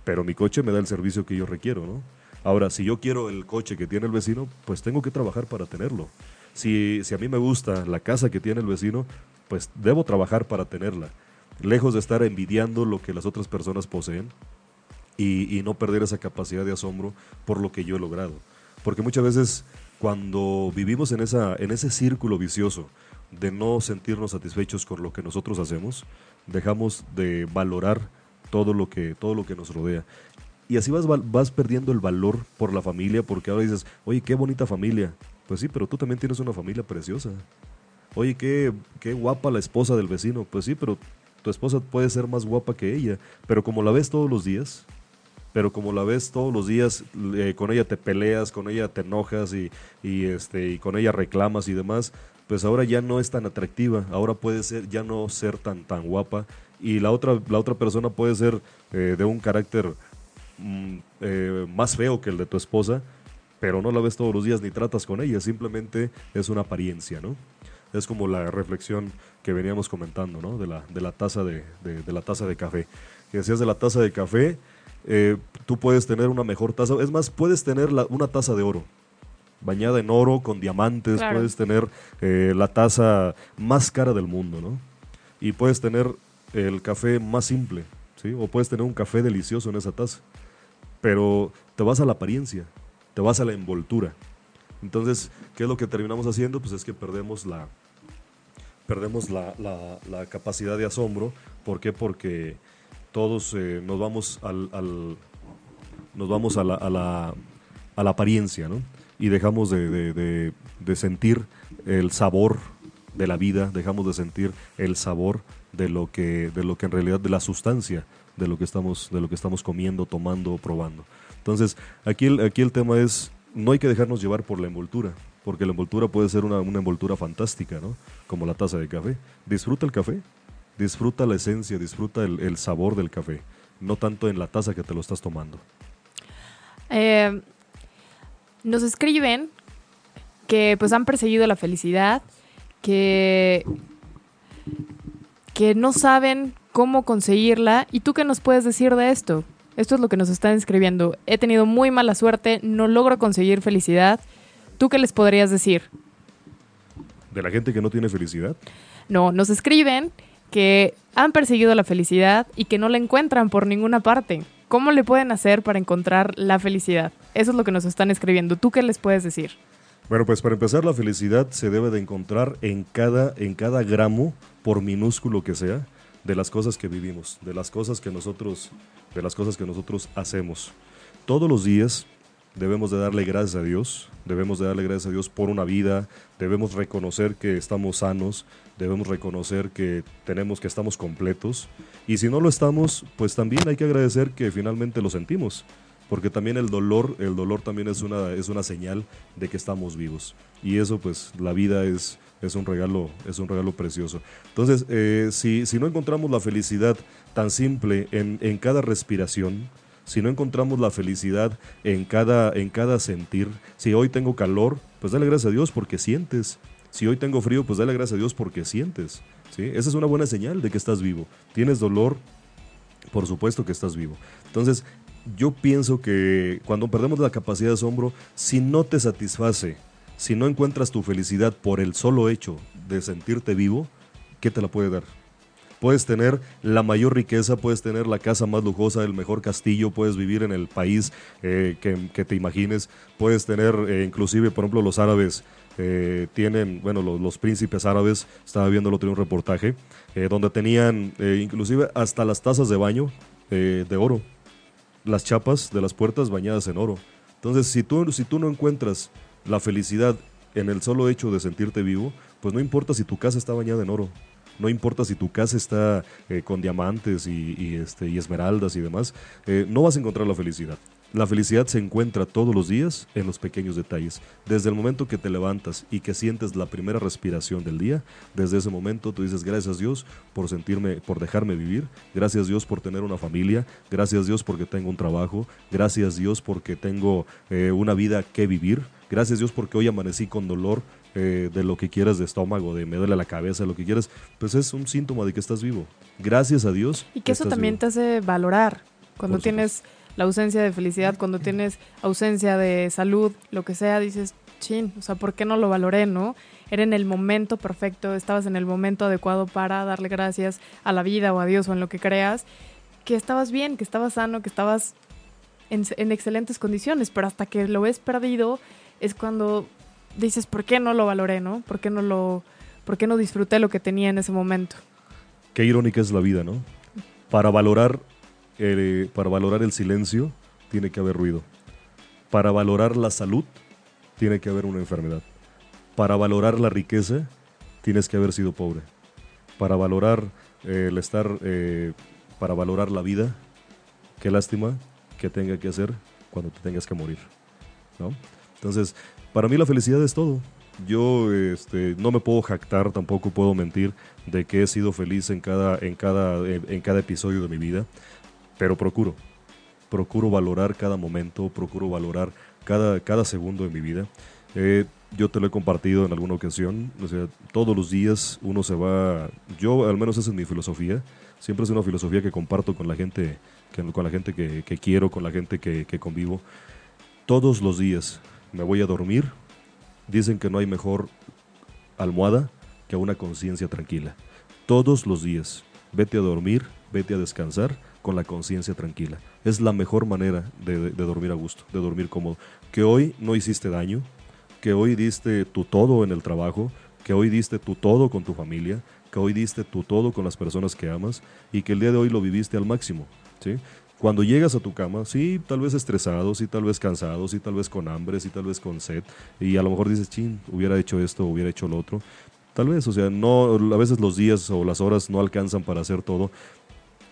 pero mi coche me da el servicio que yo requiero, ¿no? Ahora, si yo quiero el coche que tiene el vecino, pues tengo que trabajar para tenerlo. Si, si a mí me gusta la casa que tiene el vecino, pues debo trabajar para tenerla. Lejos de estar envidiando lo que las otras personas poseen y, no perder esa capacidad de asombro por lo que yo he logrado. Porque muchas veces cuando vivimos en, en ese círculo vicioso de no sentirnos satisfechos con lo que nosotros hacemos, dejamos de valorar todo lo que, todo lo que nos rodea. Y así vas, vas perdiendo el valor por la familia, porque ahora dices, oye, qué bonita familia, pues sí, pero tú también tienes una familia preciosa. Oye, qué, qué guapa la esposa del vecino. Pues sí, pero tu esposa puede ser más guapa que ella. Pero como la ves todos los días, pero como la ves todos los días, con ella te peleas, con ella te enojas y, y, este, y con ella reclamas y demás, pues ahora ya no es tan atractiva, ahora puede ser, ya no ser tan, tan guapa y la otra, la otra persona puede ser eh, de un carácter mm, eh, más feo que el de tu esposa, pero no la ves todos los días ni tratas con ella, simplemente es una apariencia, ¿no? Es como la reflexión que veníamos comentando, ¿no? De la, de la, taza, de, la taza de café. Que decías de la taza de café, eh, tú puedes tener una mejor taza, es más, puedes tener una taza de oro, bañada en oro, con diamantes, puedes tener eh, la taza más cara del mundo, ¿no? Y puedes tener el café más simple, ¿sí? O puedes tener un café delicioso en esa taza, pero te vas a la apariencia, te vas a la envoltura. Entonces, ¿qué es lo que terminamos haciendo? Pues es que perdemos la, perdemos la, la, capacidad de asombro. ¿Por qué? Porque todos eh, nos vamos al, nos vamos a la, a la, a la apariencia, ¿no? Y dejamos de, de, de, sentir el sabor de la vida, dejamos de sentir el sabor de lo que, de lo que en realidad, de la sustancia de lo que estamos, de lo que estamos comiendo, tomando, probando. Entonces, aquí el, aquí el tema es, no hay que dejarnos llevar por la envoltura, porque la envoltura puede ser una, una envoltura fantástica, ¿no? Como la taza de café. Disfruta el café, disfruta la esencia, disfruta el, sabor del café, no tanto en la taza que te lo estás tomando. Eh, nos escriben que pues han perseguido la felicidad, que, que no saben cómo conseguirla. ¿Y tú qué nos puedes decir de esto? Esto es lo que nos están escribiendo. He tenido muy mala suerte, no logro conseguir felicidad. ¿Tú qué les podrías decir? ¿De la gente que no tiene felicidad? No, nos escriben que han perseguido la felicidad y que no la encuentran por ninguna parte. ¿Cómo le pueden hacer para encontrar la felicidad? Eso es lo que nos están escribiendo. ¿Tú qué les puedes decir? Bueno, pues para empezar, la felicidad se debe de encontrar en cada, en cada gramo, por minúsculo que sea, de las cosas que vivimos, de las cosas que nosotros, de las cosas que nosotros hacemos. Todos los días debemos de darle gracias a Dios, debemos de darle gracias a Dios por una vida, debemos reconocer que estamos sanos, debemos reconocer que tenemos que estamos completos y si no lo estamos, pues también hay que agradecer que finalmente lo sentimos, porque también el dolor, el dolor también es una es una señal de que estamos vivos y eso pues la vida es es un regalo es un regalo precioso. Entonces eh, si, si no encontramos la felicidad tan simple en, en cada respiración si no encontramos la felicidad en cada, en cada sentir, si hoy tengo calor, pues dale gracias a Dios porque sientes. Si hoy tengo frío, pues dale gracias a Dios porque sientes. ¿sí? Esa es una buena señal de que estás vivo. Tienes dolor, por supuesto que estás vivo. Entonces, yo pienso que cuando perdemos la capacidad de asombro, si no te satisface, si no encuentras tu felicidad por el solo hecho de sentirte vivo, ¿qué te la puede dar? puedes tener la mayor riqueza, puedes tener la casa más lujosa, el mejor castillo, puedes vivir en el país eh, que, te imagines, puedes tener eh, inclusive, por ejemplo, los árabes. Eh, tienen, bueno, los, príncipes árabes, estaba viendo el otro un reportaje, donde tenían inclusive hasta las tazas de baño de oro, las chapas de las puertas bañadas en oro. Entonces, si tú, si tú no encuentras la felicidad en el solo hecho de sentirte vivo, pues no importa si tu casa está bañada en oro, no importa si tu casa está eh, con diamantes y, este, y esmeraldas y demás, eh, no vas a encontrar la felicidad. La felicidad se encuentra todos los días en los pequeños detalles. Desde el momento que te levantas y que sientes la primera respiración del día, desde ese momento tú dices gracias Dios por sentirme, por dejarme vivir, gracias Dios por tener una familia, gracias Dios porque tengo un trabajo, gracias Dios porque tengo eh, una vida que vivir, gracias Dios porque hoy amanecí con dolor, eh, de lo que quieras de estómago, de me duele la cabeza, lo que quieras, pues es un síntoma de que estás vivo. Gracias a Dios. Y que eso también te hace valorar. Cuando tienes la ausencia de felicidad, cuando tienes ausencia de salud, lo que sea, dices, chin, o sea, ¿por qué no lo valoré, no? Era en el momento perfecto, estabas en el momento adecuado para darle gracias a la vida o a Dios o en lo que creas, que estabas bien, que estabas sano, que estabas en, en excelentes condiciones, pero hasta que lo ves perdido es cuando dices, ¿por qué no lo valoré, no? ¿Por qué no lo, por qué no disfruté lo que tenía en ese momento? Qué irónica es la vida, ¿no? Para valorar, para valorar el silencio tiene que haber ruido. Para valorar la salud tiene que haber una enfermedad. Para valorar la riqueza tienes que haber sido pobre. Para valorar eh, el estar, eh, para valorar la vida, qué lástima que tenga que hacer cuando te tengas que morir, ¿no? Entonces, para mí la felicidad es todo. Yo este, no me puedo jactar, tampoco puedo mentir de que he sido feliz en cada, en cada, en, cada episodio de mi vida, pero procuro, procuro valorar cada momento, procuro valorar cada, cada segundo de mi vida. Eh, yo te lo he compartido en alguna ocasión, o sea, todos los días uno se va, yo al menos esa es mi filosofía, siempre es una filosofía que comparto con la gente, que, con la gente que, que quiero, con la gente que, que convivo. Todos los días me voy a dormir, dicen que no hay mejor almohada que una conciencia tranquila. Todos los días, vete a dormir, vete a descansar con la conciencia tranquila. Es la mejor manera de, dormir a gusto, de dormir cómodo. Que hoy no hiciste daño, que hoy diste tu todo en el trabajo, que hoy diste tu todo con tu familia, que hoy diste tu todo con las personas que amas y que el día de hoy lo viviste al máximo. ¿sí? Cuando llegas a tu cama, sí, tal vez estresado, sí, tal vez cansado, sí, tal vez con hambre, sí, tal vez con sed, y a lo mejor dices, chin, hubiera hecho esto, hubiera hecho lo otro. Tal vez, o sea, no, a veces los días o las horas no alcanzan para hacer todo,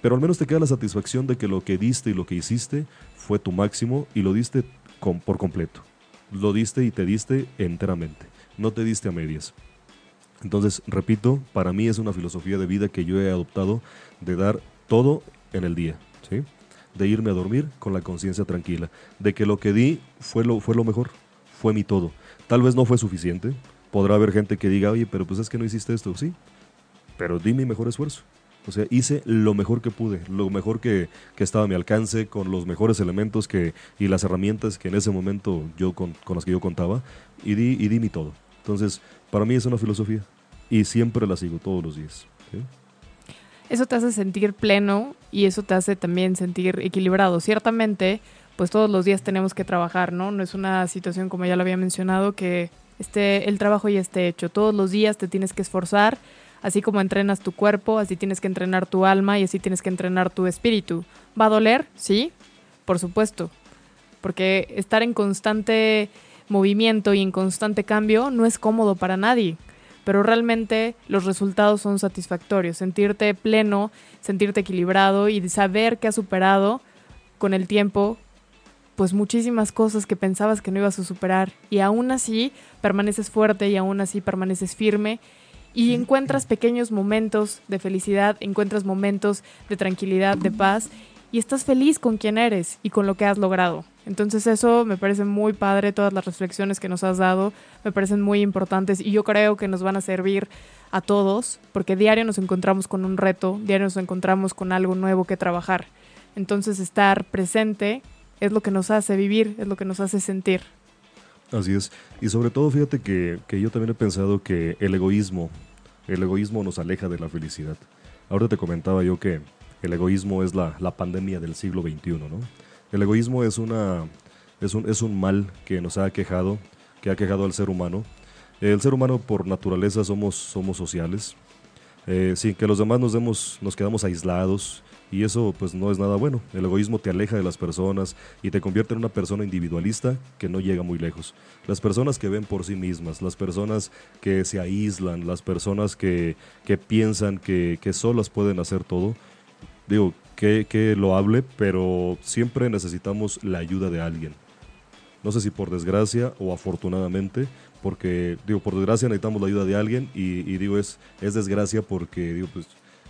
pero al menos te queda la satisfacción de que lo que diste y lo que hiciste fue tu máximo y lo diste con, por completo. Lo diste y te diste enteramente, no te diste a medias. Entonces, repito, para mí es una filosofía de vida que yo he adoptado de dar todo en el día, ¿sí? De irme a dormir con la conciencia tranquila, de que lo que di fue lo, fue lo mejor, fue mi todo. Tal vez no fue suficiente, podrá haber gente que diga, oye, pero pues es que no hiciste esto, sí, pero di mi mejor esfuerzo. O sea, hice lo mejor que pude, lo mejor que, que, estaba a mi alcance, con los mejores elementos que, y las herramientas que en ese momento yo con, con las que yo contaba, y di, y di mi todo. Entonces, para mí es una filosofía y siempre la sigo todos los días. Eso te hace sentir pleno y eso te hace también sentir equilibrado. Ciertamente, pues todos los días tenemos que trabajar, ¿no? No es una situación como ya lo había mencionado que esté, el trabajo ya esté hecho. Todos los días te tienes que esforzar, así como entrenas tu cuerpo, así tienes que entrenar tu alma y así tienes que entrenar tu espíritu. ¿Va a doler? Sí, por supuesto. Porque estar en constante movimiento y en constante cambio no es cómodo para nadie, pero realmente los resultados son satisfactorios, sentirte pleno, sentirte equilibrado y saber que has superado con el tiempo pues muchísimas cosas que pensabas que no ibas a superar y aún así permaneces fuerte y aún así permaneces firme y encuentras pequeños momentos de felicidad, encuentras momentos de tranquilidad, de paz y estás feliz con quien eres y con lo que has logrado. Entonces eso me parece muy padre, todas las reflexiones que nos has dado me parecen muy importantes y yo creo que nos van a servir a todos porque diario nos encontramos con un reto, diario nos encontramos con algo nuevo que trabajar. Entonces estar presente es lo que nos hace vivir, es lo que nos hace sentir. Así es. Y sobre todo fíjate que, que yo también he pensado que el egoísmo, el egoísmo nos aleja de la felicidad. Ahora te comentaba yo que el egoísmo es la, la pandemia del siglo XXI, ¿no? El egoísmo es, una, es, un, es un mal que nos ha quejado, que ha quejado al ser humano. El ser humano por naturaleza somos, somos sociales. Eh, sin que los demás nos, demos, nos quedamos aislados y eso pues no es nada bueno. El egoísmo te aleja de las personas y te convierte en una persona individualista que no llega muy lejos. Las personas que ven por sí mismas, las personas que se aíslan, las personas que, que piensan que, que solas pueden hacer todo, digo, que, que lo hable, pero siempre necesitamos la ayuda de alguien. No sé si por desgracia o afortunadamente, porque digo, por desgracia necesitamos la ayuda de alguien y, digo, es, es desgracia porque digo, pues,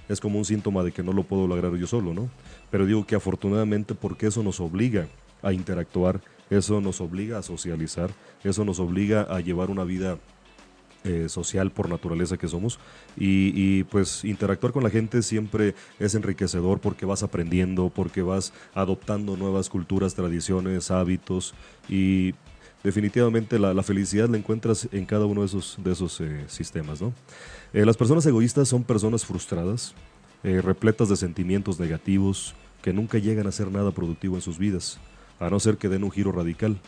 es como un síntoma de que no lo puedo lograr yo solo, ¿no? Pero digo que afortunadamente porque eso nos obliga a interactuar, eso nos obliga a socializar, eso nos obliga a llevar una vida eh, social por naturaleza que somos y, y, pues interactuar con la gente siempre es enriquecedor porque vas aprendiendo, porque vas adoptando nuevas culturas, tradiciones, hábitos y definitivamente la, felicidad la encuentras en cada uno de esos, de esos eh, sistemas. ¿no? Eh, las personas egoístas son personas frustradas, eh, repletas de sentimientos negativos que nunca llegan a hacer nada productivo en sus vidas, a no ser que den un giro radical.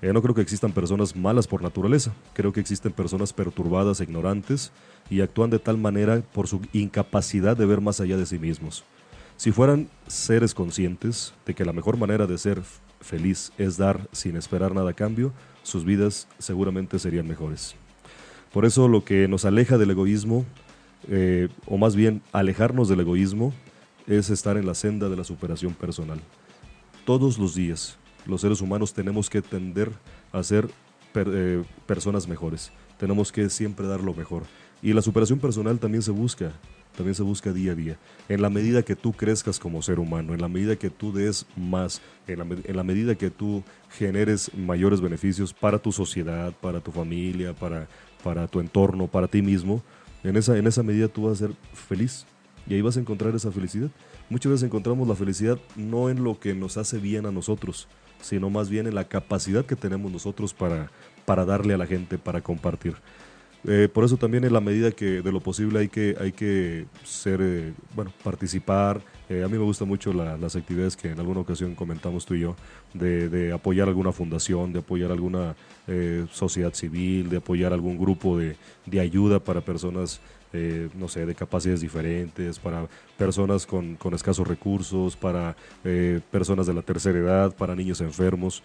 No creo que existan personas malas por naturaleza, creo que existen personas perturbadas, e ignorantes, y actúan de tal manera por su incapacidad de ver más allá de sí mismos. Si fueran seres conscientes de que la mejor manera de ser feliz es dar sin esperar nada a cambio, sus vidas seguramente serían mejores. Por eso lo que nos aleja del egoísmo, eh, o más bien alejarnos del egoísmo, es estar en la senda de la superación personal. Todos los días, los seres humanos tenemos que tender a ser eh, personas mejores. Tenemos que siempre dar lo mejor. Y la superación personal también se busca, también se busca día a día. En la medida que tú crezcas como ser humano, en la medida que tú des más, en la, en la medida que tú generes mayores beneficios para tu sociedad, para tu familia, para, para tu entorno, para ti mismo, en esa, en esa medida tú vas a ser feliz. Y ahí vas a encontrar esa felicidad. Muchas veces encontramos la felicidad no en lo que nos hace bien a nosotros, sino más bien en la capacidad que tenemos nosotros para, para darle a la gente, para compartir. Eh, por eso también en la medida que de lo posible hay que, hay que ser, eh, bueno, participar. Eh, a mí me gustan mucho las actividades que en alguna ocasión comentamos tú y yo, de, de apoyar alguna fundación, de apoyar alguna sociedad civil, de apoyar algún grupo de, de ayuda para personas no sé, de capacidades diferentes, para personas con, con escasos recursos, para personas de la tercera edad, para niños enfermos.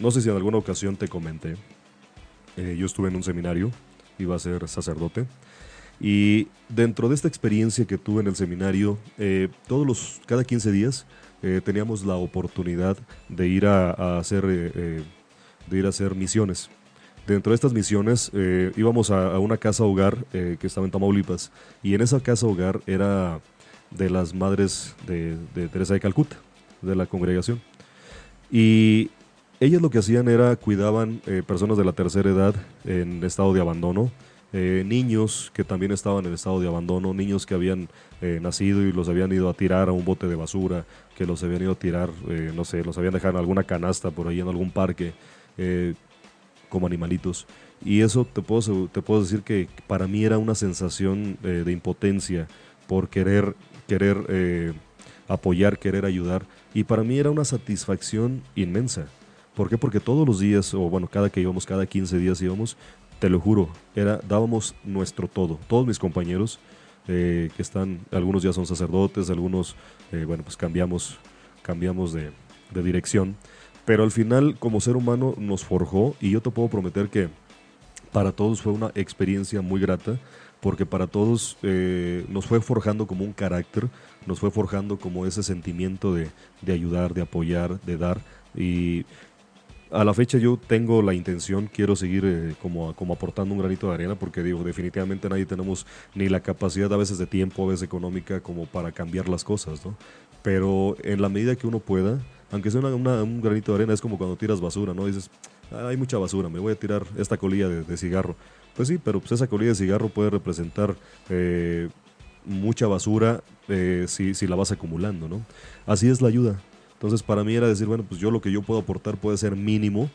no sé si en alguna ocasión te comenté, yo estuve en un seminario iba a ser sacerdote. Y dentro de esta experiencia que tuve en el seminario, eh, todos los, cada 15 días eh, teníamos la oportunidad de ir a, hacer, eh, de ir a hacer misiones. Dentro de estas misiones íbamos a, una casa hogar que estaba en Tamaulipas y en esa casa hogar era de las madres de, de Teresa de Calcuta, de la congregación. Y ellas lo que hacían era cuidaban eh, personas de la tercera edad en estado de abandono, eh, niños que también estaban en estado de abandono, niños que habían eh, nacido y los habían ido a tirar a un bote de basura, que los habían ido a tirar, no sé, los habían dejado en alguna canasta por ahí en algún parque, como animalitos. Y eso te puedo, te puedo decir que para mí era una sensación de impotencia por querer, querer apoyar, querer ayudar. Y para mí era una satisfacción inmensa. ¿Por qué? Porque todos los días, o bueno, cada que íbamos, cada 15 días íbamos, te lo juro, era, dábamos nuestro todo. Todos mis compañeros, eh, que están, algunos ya son sacerdotes, algunos, eh, bueno, pues cambiamos, cambiamos de, dirección. Pero al final, como ser humano, nos forjó y yo te puedo prometer que para todos fue una experiencia muy grata, porque para todos eh, nos fue forjando como un carácter, nos fue forjando como ese sentimiento de, de ayudar, de apoyar, de dar. Y a la fecha yo tengo la intención, quiero seguir eh, como, como aportando un granito de arena, porque digo, definitivamente nadie tenemos ni la capacidad a veces de tiempo, a veces económica, como para cambiar las cosas, ¿no? Pero en la medida que uno pueda, aunque sea un granito de arena, es como cuando tiras basura, ¿no? Dices, ah, hay mucha basura, me voy a tirar esta colilla de, cigarro. Pues sí, pero pues esa colilla de cigarro puede representar eh, mucha basura eh, si, si la vas acumulando, ¿no? Así es la ayuda. Entonces para mí era decir, bueno, pues yo lo que yo puedo aportar puede ser mínimo,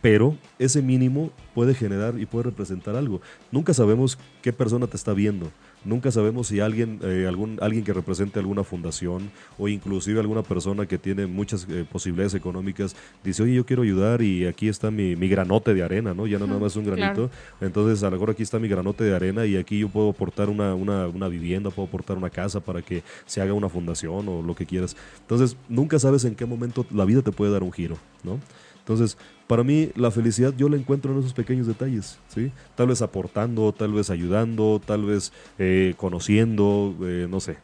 pero ese mínimo puede generar y puede representar algo. Nunca sabemos qué persona te está viendo. Nunca sabemos si alguien, eh, algún, alguien que represente alguna fundación o inclusive alguna persona que tiene muchas eh, posibilidades económicas dice, oye, yo quiero ayudar y aquí está mi, mi granote de arena, ¿no? Ya no nada más un granito. Entonces, a lo mejor aquí está mi granote de arena y aquí yo puedo aportar una, una, una vivienda, puedo aportar una casa para que se haga una fundación o lo que quieras. Entonces, nunca sabes en qué momento la vida te puede dar un giro, ¿no? Entonces, para mí la felicidad yo la encuentro en esos pequeños detalles, ¿sí? Tal vez aportando, tal vez ayudando, tal vez eh, conociendo, eh, no sé,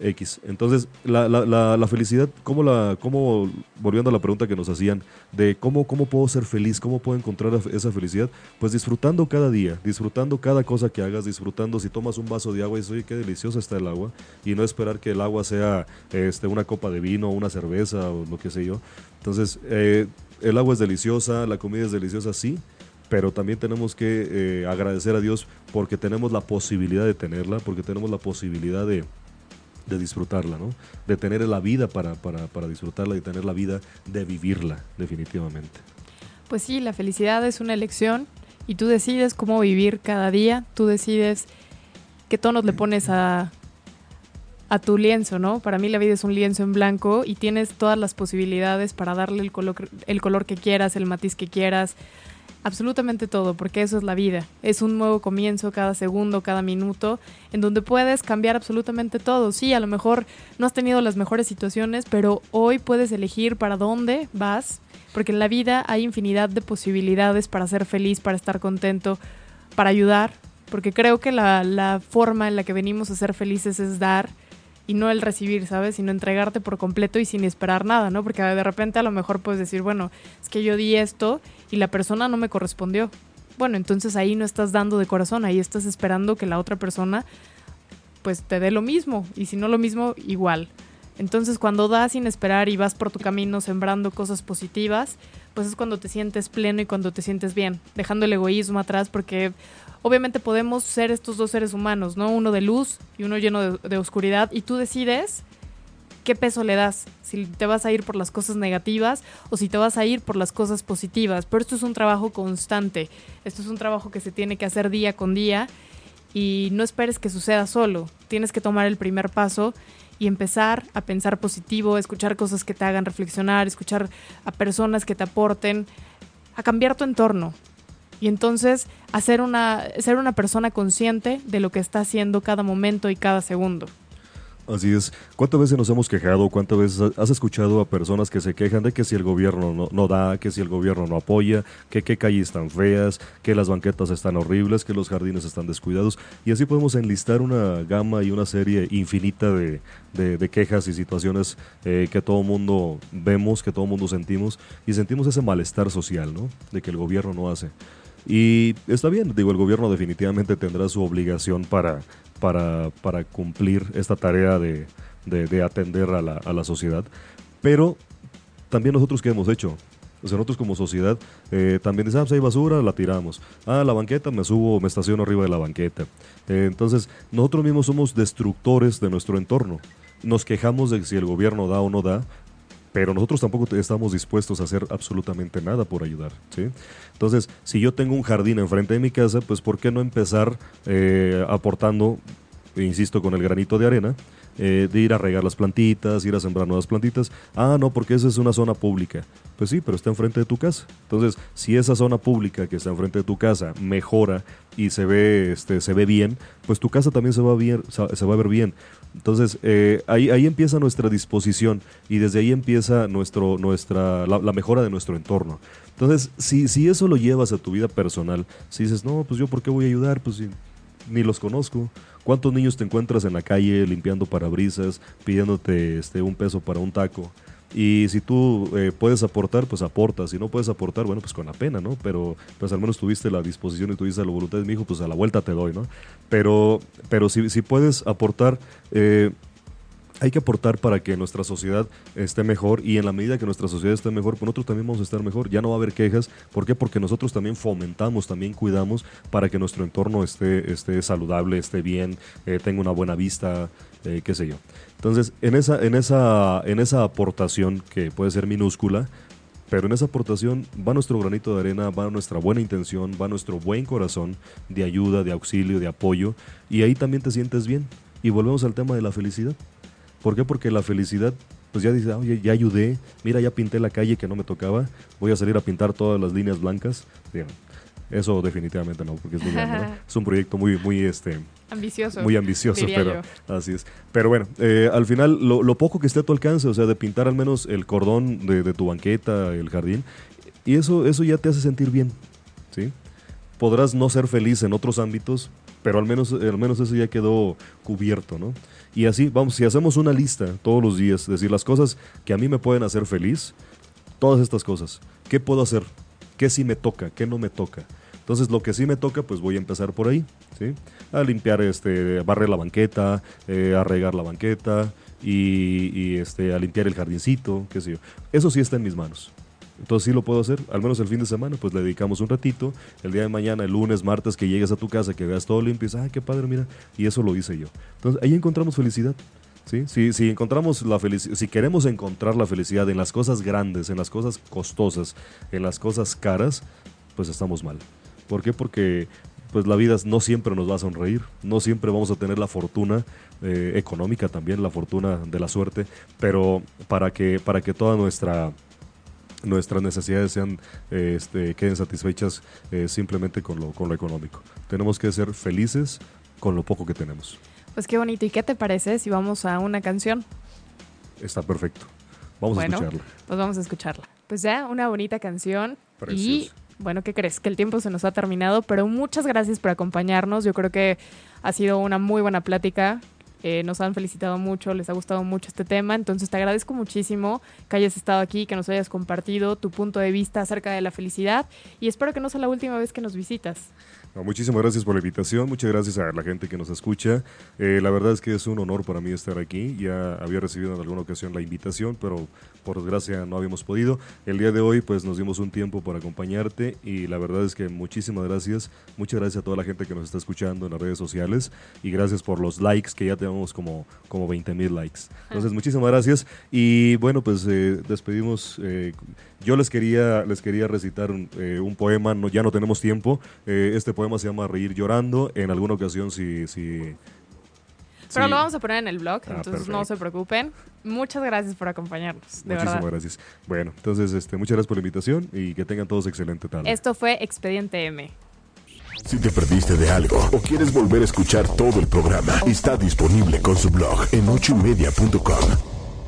X. Entonces, la, la, la, felicidad, ¿cómo la, cómo, volviendo a la pregunta que nos hacían, de cómo, cómo puedo ser feliz, cómo puedo encontrar esa felicidad, pues disfrutando cada día, disfrutando cada cosa que hagas, disfrutando si tomas un vaso de agua y dices, oye, qué deliciosa está el agua, y no esperar que el agua sea este, una copa de vino, una cerveza o lo que sé yo. Entonces, eh, el agua es deliciosa, la comida es deliciosa, sí, pero también tenemos que eh, agradecer a Dios porque tenemos la posibilidad de tenerla, porque tenemos la posibilidad de, disfrutarla, ¿no? De tener la vida para, para, para disfrutarla y tener la vida de vivirla, definitivamente. Pues sí, la felicidad es una elección y tú decides cómo vivir cada día, tú decides qué tonos le pones a, a tu lienzo, ¿no? Para mí la vida es un lienzo en blanco y tienes todas las posibilidades para darle el color, el color que quieras, el matiz que quieras, absolutamente todo, porque eso es la vida. Es un nuevo comienzo cada segundo, cada minuto, en donde puedes cambiar absolutamente todo. Sí, a lo mejor no has tenido las mejores situaciones, pero hoy puedes elegir para dónde vas, porque en la vida hay infinidad de posibilidades para ser feliz, para estar contento, para ayudar, porque creo que la, la forma en la que venimos a ser felices es dar y no el recibir, ¿sabes? Sino entregarte por completo y sin esperar nada, ¿no? Porque de repente a lo mejor puedes decir, bueno, es que yo di esto y la persona no me correspondió. Bueno, entonces ahí no estás dando de corazón, ahí estás esperando que la otra persona pues te dé lo mismo y si no lo mismo, igual. Entonces cuando das sin esperar y vas por tu camino sembrando cosas positivas, pues es cuando te sientes pleno y cuando te sientes bien, dejando el egoísmo atrás porque obviamente podemos ser estos dos seres humanos, ¿no? Uno de luz y uno lleno de, oscuridad y tú decides qué peso le das, si te vas a ir por las cosas negativas o si te vas a ir por las cosas positivas. Pero esto es un trabajo constante, esto es un trabajo que se tiene que hacer día con día y no esperes que suceda solo, tienes que tomar el primer paso y empezar a pensar positivo, escuchar cosas que te hagan reflexionar, escuchar a personas que te aporten, a cambiar tu entorno. Y entonces hacer una, ser una persona consciente de lo que está haciendo cada momento y cada segundo. Así es. ¿Cuántas veces nos hemos quejado? ¿Cuántas veces has escuchado a personas que se quejan de que si el gobierno no, da, que si el gobierno no apoya, que qué calles están feas, que las banquetas están horribles, que los jardines están descuidados? Y así podemos enlistar una gama y una serie infinita de, quejas y situaciones eh, que todo mundo vemos, que todo mundo sentimos, y sentimos ese malestar social, ¿no? De que el gobierno no hace. Y está bien, digo, el gobierno definitivamente tendrá su obligación para para, para cumplir esta tarea de, de, atender a la, a la, sociedad. Pero también nosotros qué hemos hecho. O sea, nosotros como sociedad eh, también decimos, ah, pues hay basura, la tiramos. Ah, la banqueta, me subo, me estaciono arriba de la banqueta. Eh, entonces, nosotros mismos somos destructores de nuestro entorno. Nos quejamos de si el gobierno da o no da, pero nosotros tampoco estamos dispuestos a hacer absolutamente nada por ayudar. ¿sí? Entonces, si yo tengo un jardín enfrente de mi casa, pues ¿por qué no empezar eh, aportando, insisto, con el granito de arena? Eh, de ir a regar las plantitas, ir a sembrar nuevas plantitas. Ah, no, porque esa es una zona pública. Pues sí, pero está enfrente de tu casa. Entonces, si esa zona pública que está enfrente de tu casa mejora y se ve, este, se ve bien, pues tu casa también se va, bien, se va a ver bien. Entonces, eh, ahí, ahí empieza nuestra disposición y desde ahí empieza nuestro, nuestra, la, mejora de nuestro entorno. Entonces, si, si eso lo llevas a tu vida personal, si dices, no, pues yo por qué voy a ayudar, pues ni los conozco. ¿Cuántos niños te encuentras en la calle limpiando parabrisas, pidiéndote este, un peso para un taco? Y si tú eh, puedes aportar, pues aportas. Si no puedes aportar, bueno, pues con la pena, ¿no? Pero pues al menos tuviste la disposición y tuviste la voluntad de mi hijo, pues a la vuelta te doy, ¿no? Pero, pero si, si puedes aportar, eh, hay que aportar para que nuestra sociedad esté mejor y en la medida que nuestra sociedad esté mejor, pues nosotros también vamos a estar mejor. Ya no va a haber quejas. ¿Por qué? Porque nosotros también fomentamos, también cuidamos para que nuestro entorno esté, esté saludable, esté bien, eh, tenga una buena vista, eh, qué sé yo. Entonces, en esa, en, esa, en esa aportación que puede ser minúscula, pero en esa aportación va nuestro granito de arena, va nuestra buena intención, va nuestro buen corazón de ayuda, de auxilio, de apoyo, y ahí también te sientes bien. Y volvemos al tema de la felicidad. ¿Por qué? Porque la felicidad, pues ya dice, oye, ya ayudé, mira, ya pinté la calle que no me tocaba, voy a salir a pintar todas las líneas blancas. Bien, eso definitivamente no, porque es, es un proyecto muy, muy, este, ambicioso. Muy ambicioso, pero así es. Pero bueno, eh, al final lo, lo, poco que esté a tu alcance, o sea, de pintar al menos el cordón de, de, tu banqueta, el jardín, y eso, eso ya te hace sentir bien, ¿sí? Podrás no ser feliz en otros ámbitos, pero al menos, al menos eso ya quedó cubierto, ¿no? Y así, vamos, si hacemos una lista todos los días, decir las cosas que a mí me pueden hacer feliz, todas estas cosas, ¿qué puedo hacer? ¿Qué sí me toca? ¿Qué no me toca? Entonces, lo que sí me toca, pues voy a empezar por ahí, ¿sí? A limpiar, este, a barrer la banqueta, eh, a regar la banqueta y, y, este, a limpiar el jardincito, qué sé yo. Eso sí está en mis manos. Entonces sí lo puedo hacer, al menos el fin de semana, pues le dedicamos un ratito. El día de mañana, el lunes, martes, que llegues a tu casa, que veas todo limpio y dices, ah, qué padre, mira. Y eso lo hice yo. Entonces ahí encontramos felicidad. ¿Sí? Si, si encontramos la si queremos encontrar la felicidad en las cosas grandes, en las cosas costosas, en las cosas caras, pues estamos mal. ¿Por qué? Porque pues la vida no siempre nos va a sonreír, no siempre vamos a tener la fortuna eh, económica también, la fortuna de la suerte, pero para que, para que toda nuestra nuestras necesidades sean, este, queden satisfechas eh, simplemente con lo, con lo económico. Tenemos que ser felices con lo poco que tenemos. Pues qué bonito. ¿Y qué te parece si vamos a una canción? Está perfecto. Vamos a escucharla. Pues vamos a escucharla. Pues ya, una bonita canción. Y bueno, ¿qué crees? Que el tiempo se nos ha terminado, pero muchas gracias por acompañarnos. Yo creo que ha sido una muy buena plática. Eh, nos han felicitado mucho, les ha gustado mucho este tema, entonces te agradezco muchísimo que hayas estado aquí, que nos hayas compartido tu punto de vista acerca de la felicidad y espero que no sea la última vez que nos visitas muchísimas gracias por la invitación, muchas gracias a la gente que nos escucha. Eh, la verdad es que es un honor para mí estar aquí. Ya había recibido en alguna ocasión la invitación, pero por desgracia no habíamos podido. El día de hoy pues nos dimos un tiempo para acompañarte y la verdad es que muchísimas gracias. Muchas gracias a toda la gente que nos está escuchando en las redes sociales y gracias por los likes que ya tenemos como, como 20 mil likes. Entonces, muchísimas gracias. Y bueno, pues eh, despedimos. Eh, yo les quería, les quería recitar un, eh, un poema, no, ya no tenemos tiempo. Eh, este poema se llama Reír llorando. En alguna ocasión, si... si Pero sí. lo vamos a poner en el blog, Ah, entonces no se preocupen. Muchas gracias por acompañarnos, de Muchísimas verdad. gracias. Bueno, entonces, este, muchas gracias por la invitación y que tengan todos excelente tarde. Esto fue Expediente M. Si te perdiste de algo o quieres volver a escuchar todo el programa, está disponible con su blog en ochoymedia.com.